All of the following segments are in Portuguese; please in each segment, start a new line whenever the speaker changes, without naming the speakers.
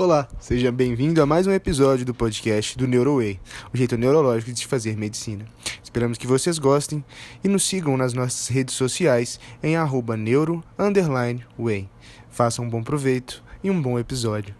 Olá, seja bem-vindo a mais um episódio do podcast do NeuroWay, o jeito neurológico de se fazer medicina. Esperamos que vocês gostem e nos sigam nas nossas redes sociais em neuro_way. Façam um bom proveito e um bom episódio.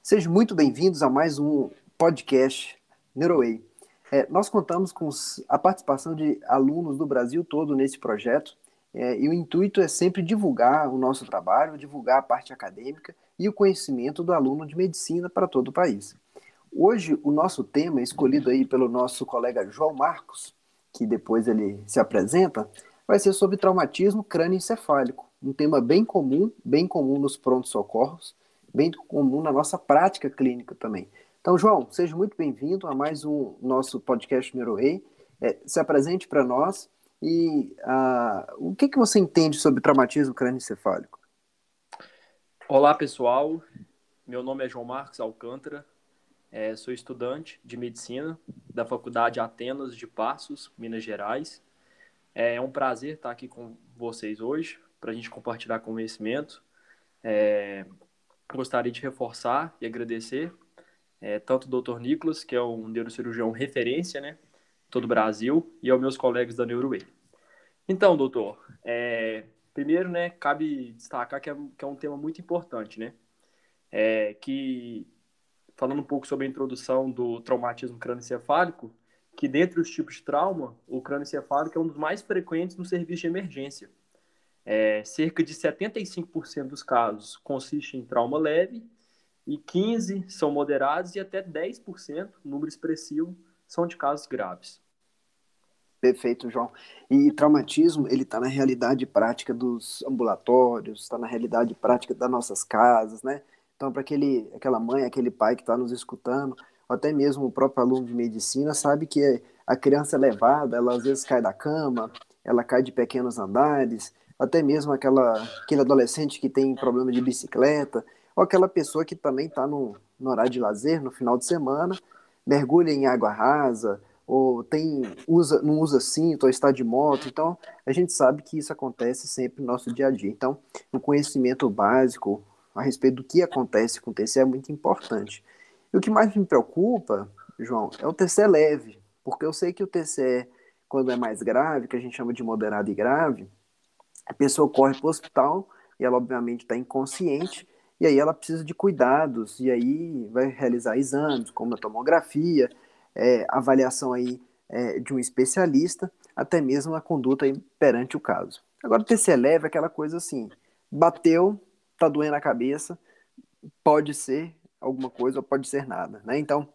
Sejam muito bem-vindos a mais um podcast NeuroWay. É, nós contamos com a participação de alunos do Brasil todo nesse projeto, é, e o intuito é sempre divulgar o nosso trabalho, divulgar a parte acadêmica e o conhecimento do aluno de medicina para todo o país. Hoje, o nosso tema, escolhido aí pelo nosso colega João Marcos, que depois ele se apresenta, vai ser sobre traumatismo crânioencefálico, um tema bem comum, bem comum nos prontos-socorros, bem comum na nossa prática clínica também. Então, João, seja muito bem-vindo a mais um nosso podcast NeuroWay. É, se apresente para nós e uh, o que, que você entende sobre traumatismo crânioencefálico?
Olá, pessoal. Meu nome é João Marcos Alcântara. É, sou estudante de medicina da Faculdade Atenas de Passos, Minas Gerais. É um prazer estar aqui com vocês hoje para a gente compartilhar conhecimento. É, gostaria de reforçar e agradecer é, tanto o Dr. Nicolas, que é um neurocirurgião referência, né, todo o Brasil, e aos meus colegas da NeuroWay. Então, doutor, é, primeiro, né, cabe destacar que é, que é, um tema muito importante, né, é, que, falando um pouco sobre a introdução do traumatismo crânioencefálico, que dentre os tipos de trauma, o crânioencefálico é um dos mais frequentes no serviço de emergência. É, cerca de 75% dos casos consiste em trauma leve e 15 são moderados e até 10%, número expressivo, são de casos graves.
Perfeito, João. E traumatismo, ele está na realidade prática dos ambulatórios, está na realidade prática das nossas casas, né? Então, para aquele, aquela mãe, aquele pai que está nos escutando, ou até mesmo o próprio aluno de medicina, sabe que a criança é levada, ela às vezes cai da cama, ela cai de pequenos andares, até mesmo aquela, aquele adolescente que tem problema de bicicleta, ou aquela pessoa que também está no, no horário de lazer, no final de semana, mergulha em água rasa, ou tem usa não usa cinto, ou está de moto. Então, a gente sabe que isso acontece sempre no nosso dia a dia. Então, o conhecimento básico a respeito do que acontece com o TCE é muito importante. E o que mais me preocupa, João, é o TCE leve, porque eu sei que o TCE, quando é mais grave, que a gente chama de moderado e grave, a pessoa corre para o hospital e ela, obviamente, está inconsciente e aí ela precisa de cuidados, e aí vai realizar exames, como a tomografia, é, avaliação aí é, de um especialista, até mesmo a conduta perante o caso. Agora, o TCE leve é aquela coisa assim, bateu, tá doendo a cabeça, pode ser alguma coisa ou pode ser nada, né? Então,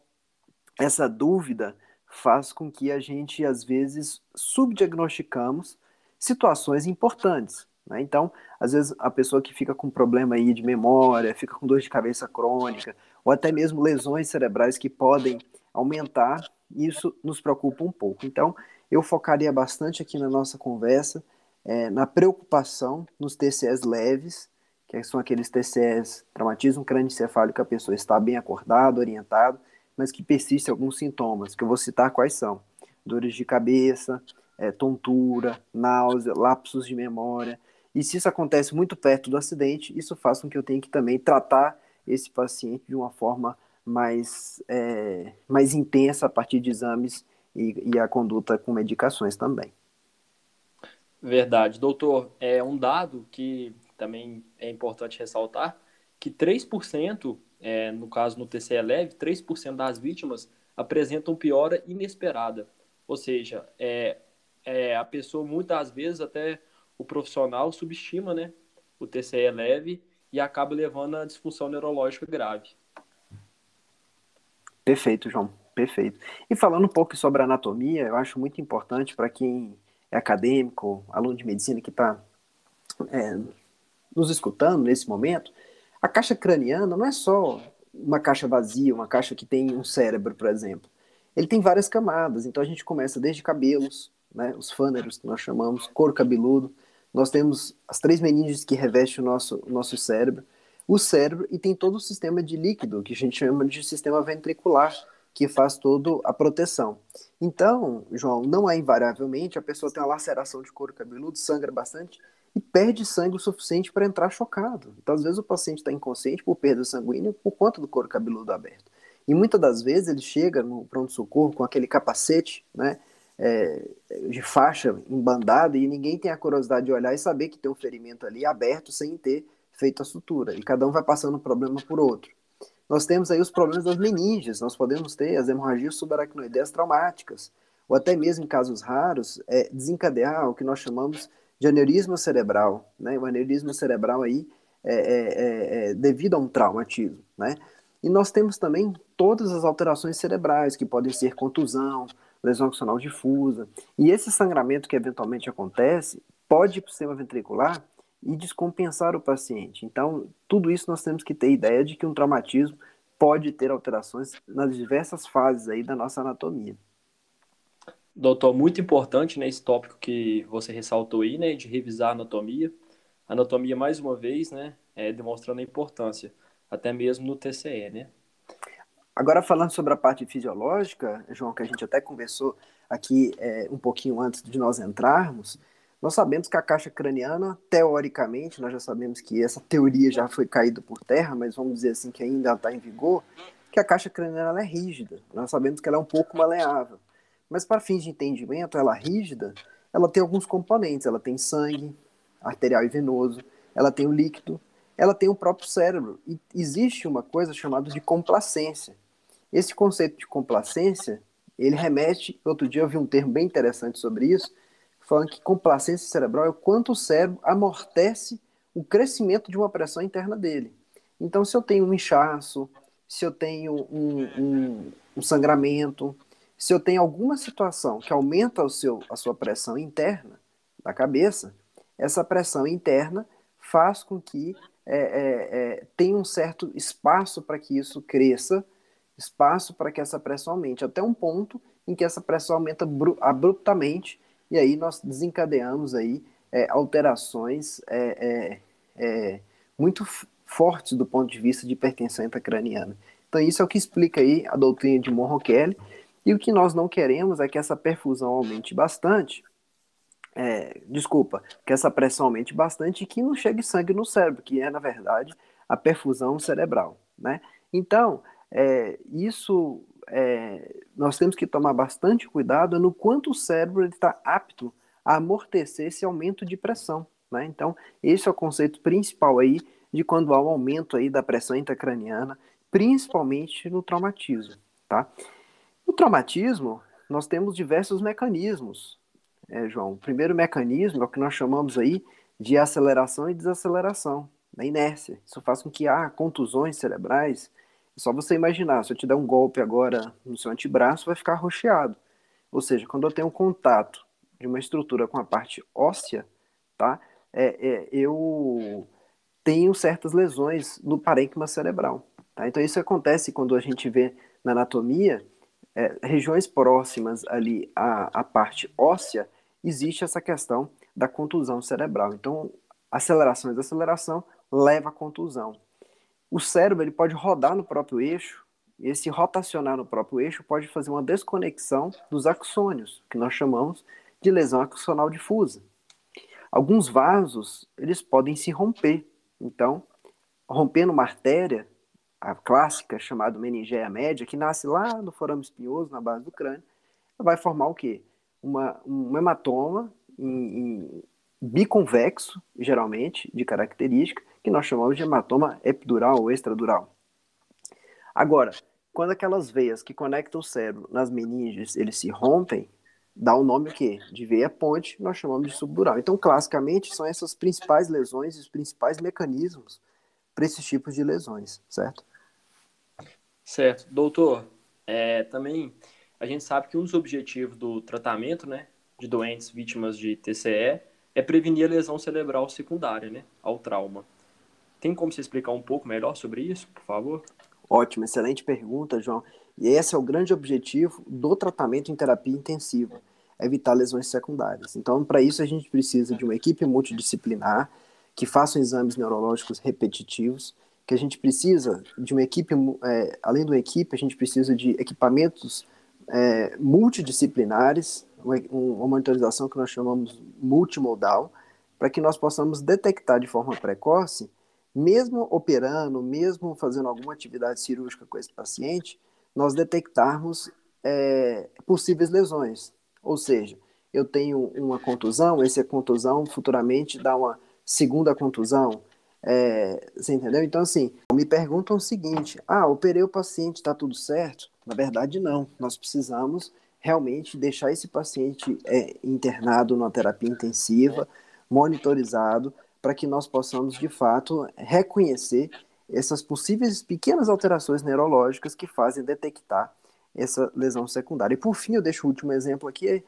essa dúvida faz com que a gente, às vezes, subdiagnosticamos situações importantes, né? Então, às vezes, a pessoa que fica com problema aí de memória, fica com dor de cabeça crônica, ou até mesmo lesões cerebrais que podem aumentar, isso nos preocupa um pouco. Então, eu focaria bastante aqui na nossa conversa é, na preocupação nos TCEs leves, que são aqueles TCEs, traumatismo crânioencefálico, a pessoa está bem acordada, orientada, mas que persistem alguns sintomas, que eu vou citar quais são. Dores de cabeça, é, tontura, náusea, lapsos de memória, e se isso acontece muito perto do acidente, isso faz com que eu tenha que também tratar esse paciente de uma forma mais, é, mais intensa a partir de exames e, e, a conduta com medicações também.
Verdade. Doutor, é um dado que também é importante ressaltar, que 3%, é, no caso no TCE leve, 3% das vítimas apresentam piora inesperada. Ou seja, é, é, a pessoa muitas vezes até o profissional subestima né, o TCE leve e acaba levando a disfunção neurológica grave.
Perfeito, João. Perfeito. E falando um pouco sobre anatomia, eu acho muito importante para quem é acadêmico, aluno de medicina que está é, nos escutando nesse momento, a caixa craniana não é só uma caixa vazia, uma caixa que tem um cérebro, por exemplo. Ele tem várias camadas, então a gente começa desde cabelos, né, os fâneros que nós chamamos, couro cabeludo, nós temos as três meninges que revestem o nosso, o nosso cérebro, o cérebro e tem todo o sistema de líquido, que a gente chama de sistema ventricular, que faz toda a proteção. Então, João, não é invariavelmente a pessoa tem uma laceração de couro cabeludo, sangra bastante e perde sangue o suficiente para entrar chocado. Então, às vezes, o paciente está inconsciente por perda sanguínea por conta do couro cabeludo aberto. E muitas das vezes ele chega no pronto-socorro com aquele capacete, né? É, de faixa embandada e ninguém tem a curiosidade de olhar e saber que tem um ferimento ali aberto sem ter feito a sutura. E cada um vai passando um problema por outro. Nós temos aí os problemas das meninges, nós podemos ter as hemorragias subaracnoideias traumáticas, ou até mesmo em casos raros, é, desencadear o que nós chamamos de aneurisma cerebral, né? O aneurisma cerebral aí é, é, é, é devido a um traumatismo, né? E nós temos também todas as alterações cerebrais, que podem ser contusão, lesão axonal difusa. E esse sangramento que eventualmente acontece pode ir para o sistema ventricular e descompensar o paciente. Então, tudo isso nós temos que ter ideia de que um traumatismo pode ter alterações nas diversas fases aí da nossa anatomia.
Doutor, muito importante né, tópico que você ressaltou aí, né, de revisar a anatomia. Anatomia, mais uma vez, né, é, demonstrando a importância, até mesmo no TCE, né?
Agora, falando sobre a parte fisiológica, João, que a gente até conversou aqui é, um pouquinho antes de nós entrarmos, nós sabemos que a caixa craniana, teoricamente, nós já sabemos que essa teoria já foi caída por terra, mas vamos dizer assim que ainda está em vigor, que a caixa craniana é rígida. Nós sabemos que ela é um pouco maleável. Mas para fins de entendimento, ela rígida, ela tem alguns componentes. Ela tem sangue, arterial e venoso, ela tem o líquido, ela tem o próprio cérebro. E existe uma coisa chamada de complacência. Esse conceito de complacência, ele remete, outro dia eu vi um termo bem interessante sobre isso, falando que complacência cerebral é o quanto o cérebro amortece o crescimento de uma pressão interna dele. Então, se eu tenho um inchaço, se eu tenho um, um, um sangramento, se eu tenho alguma situação que aumenta o seu, a sua pressão interna da cabeça, essa pressão interna faz com que é, é, é, tenha um certo espaço para que isso cresça, espaço para que essa pressão aumente, até um ponto em que essa pressão aumenta abruptamente e aí nós desencadeamos aí é, alterações é, é, é, muito fortes do ponto de vista de hipertensão intracraniana. Então isso é o que explica aí a doutrina de Monroe e o que nós não queremos é que essa perfusão aumente bastante, é, desculpa, que essa pressão aumente bastante e que não chegue sangue no cérebro, que é, na verdade, a perfusão cerebral, né? Então, é, isso é, nós temos que tomar bastante cuidado no quanto o cérebro está apto a amortecer esse aumento de pressão. Né? Então, esse é o conceito principal aí de quando há um aumento aí da pressão intracraniana, principalmente no traumatismo. Tá? No traumatismo, nós temos diversos mecanismos, é, João. O primeiro mecanismo é o que nós chamamos aí de aceleração e desaceleração, da inércia. Isso faz com que há contusões cerebrais, só você imaginar, se eu te der um golpe agora no seu antebraço, vai ficar rocheado. Ou seja, quando eu tenho contato de uma estrutura com a parte óssea, tá? É, é, eu tenho certas lesões no parênquima cerebral. Tá? Então isso acontece quando a gente vê na anatomia é, regiões próximas ali à, à parte óssea, existe essa questão da contusão cerebral. Então, aceleração e desaceleração leva à contusão. O cérebro ele pode rodar no próprio eixo, e esse rotacionar no próprio eixo pode fazer uma desconexão dos axônios, que nós chamamos de lesão axonal difusa. Alguns vasos, eles podem se romper. Então, rompendo uma artéria, a clássica chamada meningeia média, que nasce lá no forame espinhoso, na base do crânio, vai formar o quê? Uma, um hematoma em, em biconvexo, geralmente, de característica, que nós chamamos de hematoma epidural ou extradural. Agora, quando aquelas veias que conectam o cérebro nas meninges, eles se rompem, dá o nome o quê? De veia ponte, nós chamamos de subdural. Então, classicamente, são essas principais lesões e os principais mecanismos para esses tipos de lesões, certo?
Certo. Doutor, é, também a gente sabe que um dos objetivos do tratamento né, de doentes vítimas de TCE é prevenir a lesão cerebral secundária né, ao trauma. Tem como você explicar um pouco melhor sobre isso, por favor?
Ótimo, excelente pergunta, João. E esse é o grande objetivo do tratamento em terapia intensiva, evitar lesões secundárias. Então, para isso, a gente precisa de uma equipe multidisciplinar que faça exames neurológicos repetitivos que a gente precisa de uma equipe, é, além de uma equipe, a gente precisa de equipamentos é, multidisciplinares, uma, uma monitorização que nós chamamos multimodal, para que nós possamos detectar de forma precoce, mesmo operando, mesmo fazendo alguma atividade cirúrgica com esse paciente, nós detectarmos é, possíveis lesões. Ou seja, eu tenho uma contusão, essa contusão futuramente dá uma segunda contusão. É, você entendeu? Então, assim, me perguntam o seguinte: ah, operei o paciente, está tudo certo? Na verdade, não. Nós precisamos realmente deixar esse paciente é, internado numa terapia intensiva, monitorizado, para que nós possamos, de fato, reconhecer essas possíveis pequenas alterações neurológicas que fazem detectar essa lesão secundária. E por fim, eu deixo o último exemplo aqui,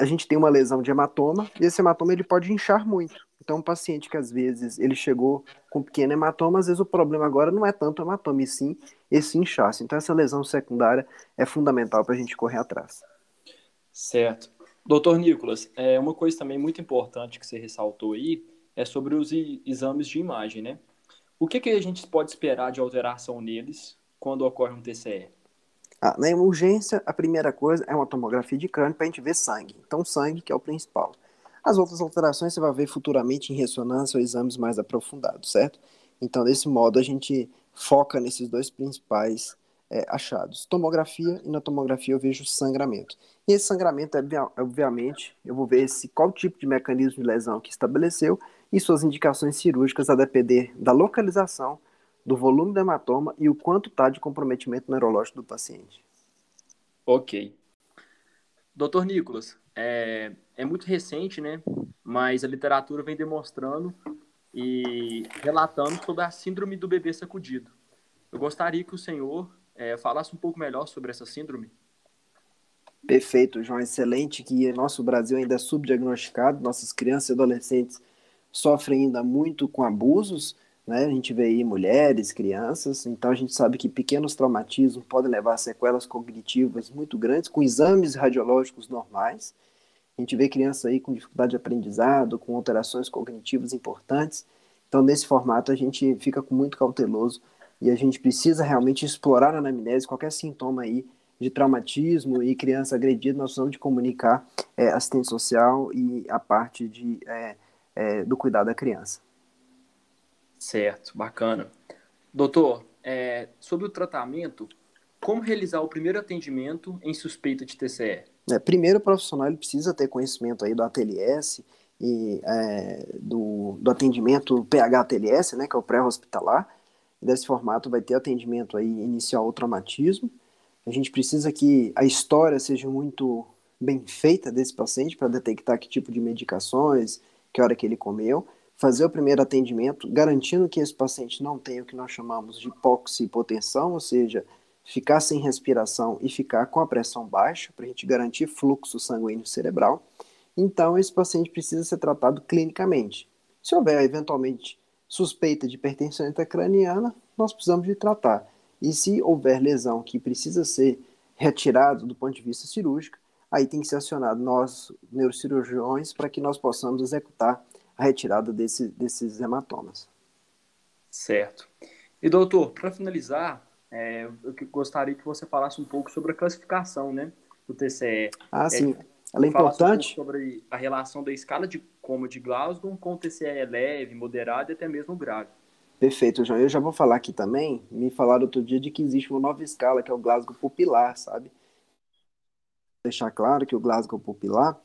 a gente tem uma lesão de hematoma, e esse hematoma ele pode inchar muito. Então, um paciente que às vezes ele chegou com pequeno hematoma, às vezes o problema agora não é tanto o hematoma, e sim esse inchaço. Então, essa lesão secundária é fundamental para a gente correr atrás.
Certo. Doutor Nicolas, é, uma coisa também muito importante que você ressaltou aí é sobre os exames de imagem, né? O que, que a gente pode esperar de alteração neles quando ocorre um TCE?
Ah, na urgência, a primeira coisa é uma tomografia de crânio para a gente ver sangue. Então, sangue que é o principal. As outras alterações você vai ver futuramente em ressonância ou exames mais aprofundados, certo? Então, desse modo, a gente foca nesses dois principais é, achados. Tomografia, e na tomografia eu vejo sangramento. E esse sangramento, é, obviamente, eu vou ver esse, qual tipo de mecanismo de lesão que estabeleceu e suas indicações cirúrgicas a depender da localização do volume do hematoma e o quanto está de comprometimento neurológico do paciente.
Ok. Doutor Nicolas, é, é muito recente, né? Mas a literatura vem demonstrando e relatando sobre a síndrome do bebê sacudido. Eu gostaria que o senhor é, falasse um pouco melhor sobre essa síndrome.
Perfeito, João. Excelente que nosso Brasil ainda é subdiagnosticado, nossas crianças e adolescentes sofrem ainda muito com abusos né? A gente vê aí mulheres, crianças, então a gente sabe que pequenos traumatismos podem levar a sequelas cognitivas muito grandes, com exames radiológicos normais. A gente vê crianças aí com dificuldade de aprendizado, com alterações cognitivas importantes. Então, nesse formato, a gente fica muito cauteloso e a gente precisa realmente explorar na anamnese qualquer sintoma aí de traumatismo e criança agredida, nós precisamos de comunicar é, assistente social e a parte de, é, é, do cuidado da criança.
Certo, bacana. Doutor, é, sobre o tratamento, como realizar o primeiro atendimento em suspeita de TCE?
É, primeiro, o profissional ele precisa ter conhecimento aí do ATLS e é, do, do atendimento PH-ATLS, né, que é o pré-hospitalar. Desse formato vai ter atendimento aí inicial ao traumatismo. A gente precisa que a história seja muito bem feita desse paciente para detectar que tipo de medicações, que hora que ele comeu fazer o primeiro atendimento, garantindo que esse paciente não tenha o que nós chamamos de hipotensão, ou seja, ficar sem respiração e ficar com a pressão baixa, para a gente garantir fluxo sanguíneo cerebral. Então, esse paciente precisa ser tratado clinicamente. Se houver, eventualmente, suspeita de hipertensão intracraniana, nós precisamos de tratar. E se houver lesão que precisa ser retirado do ponto de vista cirúrgico, aí tem que ser acionado nós, neurocirurgiões, para que nós possamos executar a retirada desse, desses hematomas.
Certo. E doutor, para finalizar, é, eu gostaria que você falasse um pouco sobre a classificação, né, do TCE.
Ah, sim. É, Ela é importante.
Um sobre a relação da escala de coma de Glasgow com o TCE leve, moderado e até mesmo grave.
Perfeito, João. Eu já vou falar aqui também. Me falaram outro dia de que existe uma nova escala, que é o Glasgow pupilar, sabe? Deixar claro que o Glasgow pupilar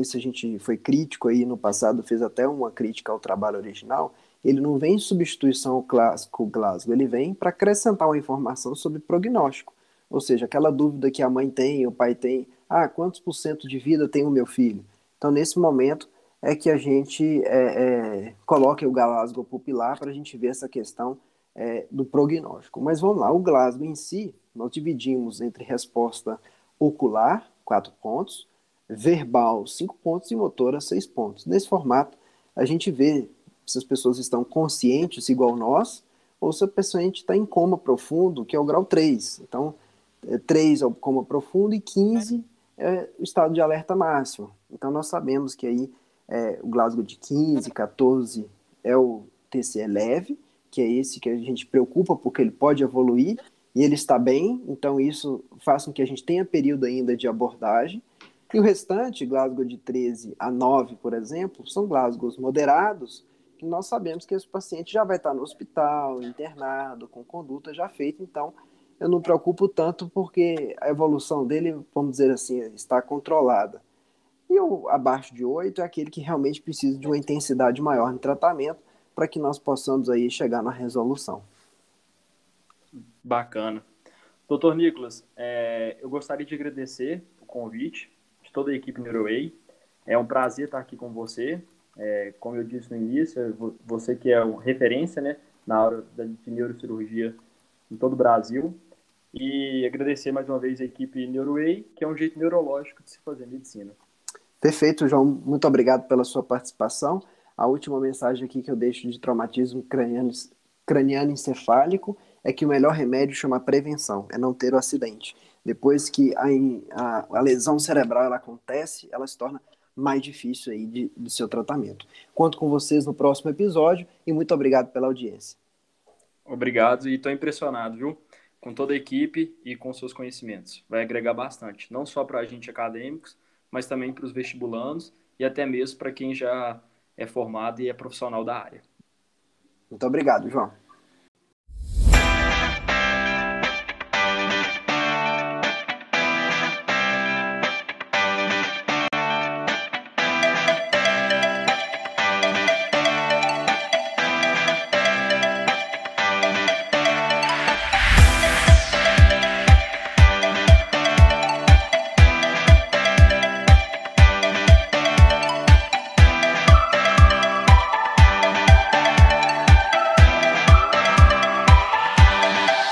isso a gente foi crítico aí no passado, fez até uma crítica ao trabalho original, ele não vem em substituição ao clássico Glasgow, ele vem para acrescentar uma informação sobre prognóstico. Ou seja, aquela dúvida que a mãe tem, o pai tem, ah, quantos por cento de vida tem o meu filho? Então, nesse momento, é que a gente é, é, coloca o Glasgow pupilar para a gente ver essa questão é, do prognóstico. Mas vamos lá, o Glasgow em si, nós dividimos entre resposta ocular, quatro pontos, verbal, cinco pontos, e motora, seis pontos. Nesse formato, a gente vê se as pessoas estão conscientes, igual nós, ou se a pessoa está em coma profundo, que é o grau 3. Então, é, 3 é o coma profundo e 15 é o estado de alerta máximo. Então, nós sabemos que aí é, o Glasgow de 15, 14 é o TCE leve, que é esse que a gente preocupa porque ele pode evoluir e ele está bem, então isso faz com que a gente tenha período ainda de abordagem. E o restante, Glasgow de 13 a 9, por exemplo, são Glasgows moderados, que nós sabemos que esse paciente já vai estar no hospital, internado, com conduta já feita, então eu não me preocupo tanto porque a evolução dele, vamos dizer assim, está controlada. E o abaixo de 8 é aquele que realmente precisa de uma intensidade maior no tratamento para que nós possamos aí chegar na resolução.
Bacana. Doutor Nicolas, é, eu gostaria de agradecer o convite de toda a equipe NeuroWay. É um prazer estar aqui com você. É, como eu disse no início, você que é referência né, na área de neurocirurgia em todo o Brasil. E agradecer mais uma vez a equipe NeuroWay, que é um jeito neurológico de se fazer medicina.
Perfeito, João. Muito obrigado pela sua participação. A última mensagem aqui que eu deixo de traumatismo craniano, craniano encefálico é que o melhor remédio chama prevenção, é não ter o acidente. Depois que a, a, a lesão cerebral ela acontece, ela se torna mais difícil aí de, de seu tratamento. Conto com vocês no próximo episódio e muito obrigado pela audiência.
Obrigado e estou impressionado, viu? Com toda a equipe e com seus conhecimentos. Vai agregar bastante, não só para a gente acadêmicos, mas também para os vestibulandos e até mesmo para quem já é formado e é profissional da área.
Muito obrigado, João.